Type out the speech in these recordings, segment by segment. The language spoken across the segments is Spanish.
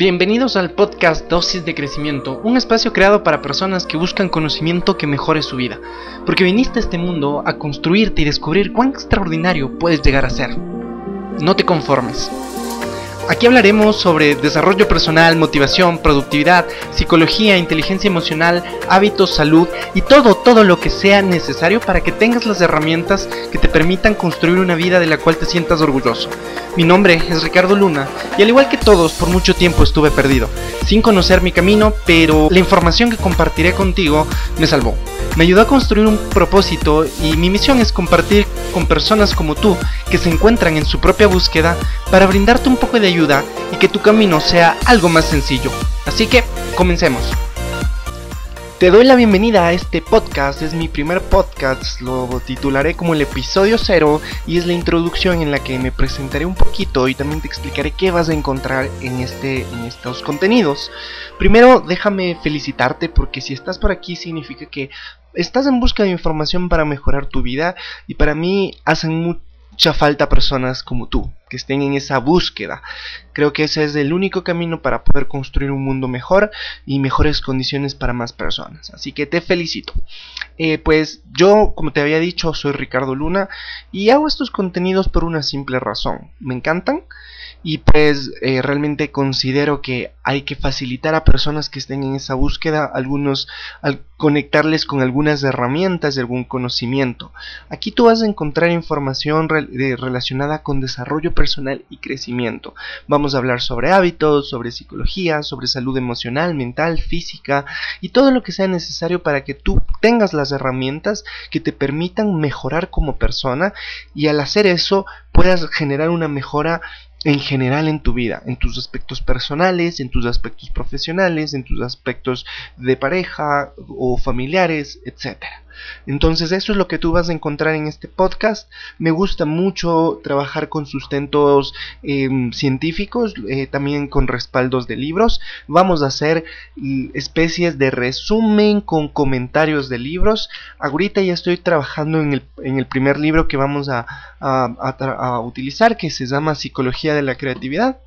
Bienvenidos al podcast Dosis de Crecimiento, un espacio creado para personas que buscan conocimiento que mejore su vida, porque viniste a este mundo a construirte y descubrir cuán extraordinario puedes llegar a ser. No te conformes. Aquí hablaremos sobre desarrollo personal, motivación, productividad, psicología, inteligencia emocional, hábitos, salud y todo, todo lo que sea necesario para que tengas las herramientas que te permitan construir una vida de la cual te sientas orgulloso. Mi nombre es Ricardo Luna y al igual que todos por mucho tiempo estuve perdido, sin conocer mi camino, pero la información que compartiré contigo me salvó. Me ayudó a construir un propósito y mi misión es compartir con personas como tú que se encuentran en su propia búsqueda para brindarte un poco de ayuda y que tu camino sea algo más sencillo. Así que, comencemos. Te doy la bienvenida a este podcast, es mi primer podcast, lo titularé como el episodio cero y es la introducción en la que me presentaré un poquito y también te explicaré qué vas a encontrar en, este, en estos contenidos. Primero déjame felicitarte porque si estás por aquí significa que estás en busca de información para mejorar tu vida y para mí hacen mucho mucha falta personas como tú, que estén en esa búsqueda. Creo que ese es el único camino para poder construir un mundo mejor y mejores condiciones para más personas. Así que te felicito. Eh, pues yo, como te había dicho, soy Ricardo Luna y hago estos contenidos por una simple razón. Me encantan y pues eh, realmente considero que hay que facilitar a personas que estén en esa búsqueda algunos al conectarles con algunas herramientas de algún conocimiento aquí tú vas a encontrar información relacionada con desarrollo personal y crecimiento vamos a hablar sobre hábitos sobre psicología sobre salud emocional mental física y todo lo que sea necesario para que tú tengas las herramientas que te permitan mejorar como persona y al hacer eso puedas generar una mejora en general en tu vida, en tus aspectos personales, en tus aspectos profesionales, en tus aspectos de pareja o familiares, etcétera. Entonces eso es lo que tú vas a encontrar en este podcast. Me gusta mucho trabajar con sustentos em, científicos, eh, también con respaldos de libros. Vamos a hacer mm, especies de resumen con comentarios de libros. Ahorita ya estoy trabajando en el, primer libro que vamos a, a utilizar, que se llama Psicología de la Creatividad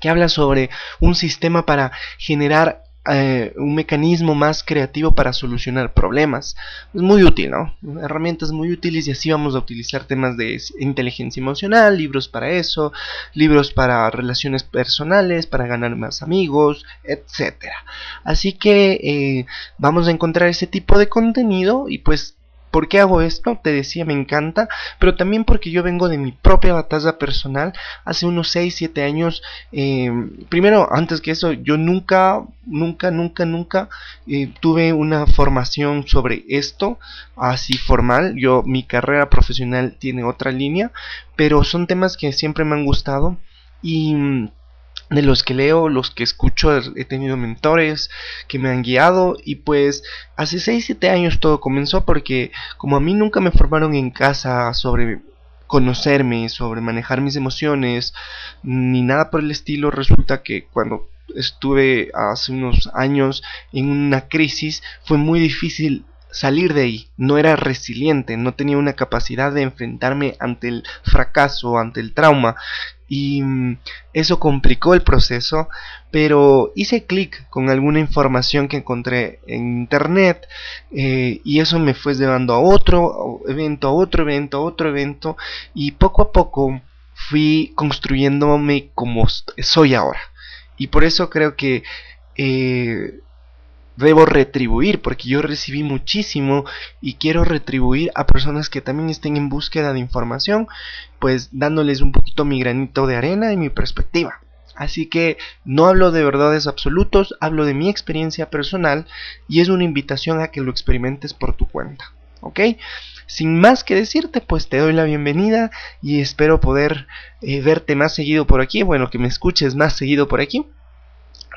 que habla sobre un sistema para generar eh, un mecanismo más creativo para solucionar problemas. Es muy útil, ¿no? Herramientas muy útiles y así vamos a utilizar temas de inteligencia emocional, libros para eso, libros para relaciones personales, para ganar más amigos, etc. Así que eh, vamos a encontrar ese tipo de contenido y pues ¿Por qué hago esto? Te decía, me encanta, pero también porque yo vengo de mi propia batalla personal. Hace unos 6, 7 años, eh, primero, antes que eso, yo nunca, nunca, nunca, nunca eh, tuve una formación sobre esto, así formal. Yo, mi carrera profesional tiene otra línea, pero son temas que siempre me han gustado y de los que leo, los que escucho, he tenido mentores que me han guiado y pues hace 6-7 años todo comenzó porque como a mí nunca me formaron en casa sobre conocerme, sobre manejar mis emociones, ni nada por el estilo, resulta que cuando estuve hace unos años en una crisis fue muy difícil salir de ahí, no era resiliente, no tenía una capacidad de enfrentarme ante el fracaso, ante el trauma y mm, eso complicó el proceso, pero hice clic con alguna información que encontré en internet eh, y eso me fue llevando a otro evento, a otro evento, a otro evento y poco a poco fui construyéndome como soy ahora. Y por eso creo que eh, debo retribuir, porque yo recibí muchísimo y quiero retribuir a personas que también estén en búsqueda de información, pues dándoles un poquito mi granito de arena y mi perspectiva. Así que no hablo de verdades absolutos, hablo de mi experiencia personal y es una invitación a que lo experimentes por tu cuenta. ¿Ok? Sin más que decirte, pues te doy la bienvenida y espero poder eh, verte más seguido por aquí, bueno, que me escuches más seguido por aquí.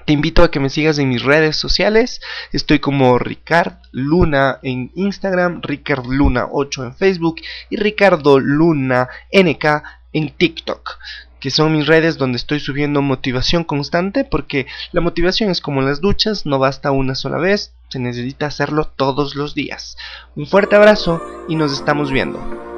Te invito a que me sigas en mis redes sociales. Estoy como Ricard Luna en Instagram, Ricard Luna 8 en Facebook y Ricardo Luna NK en TikTok que son mis redes donde estoy subiendo motivación constante porque la motivación es como las duchas, no basta una sola vez, se necesita hacerlo todos los días. Un fuerte abrazo y nos estamos viendo.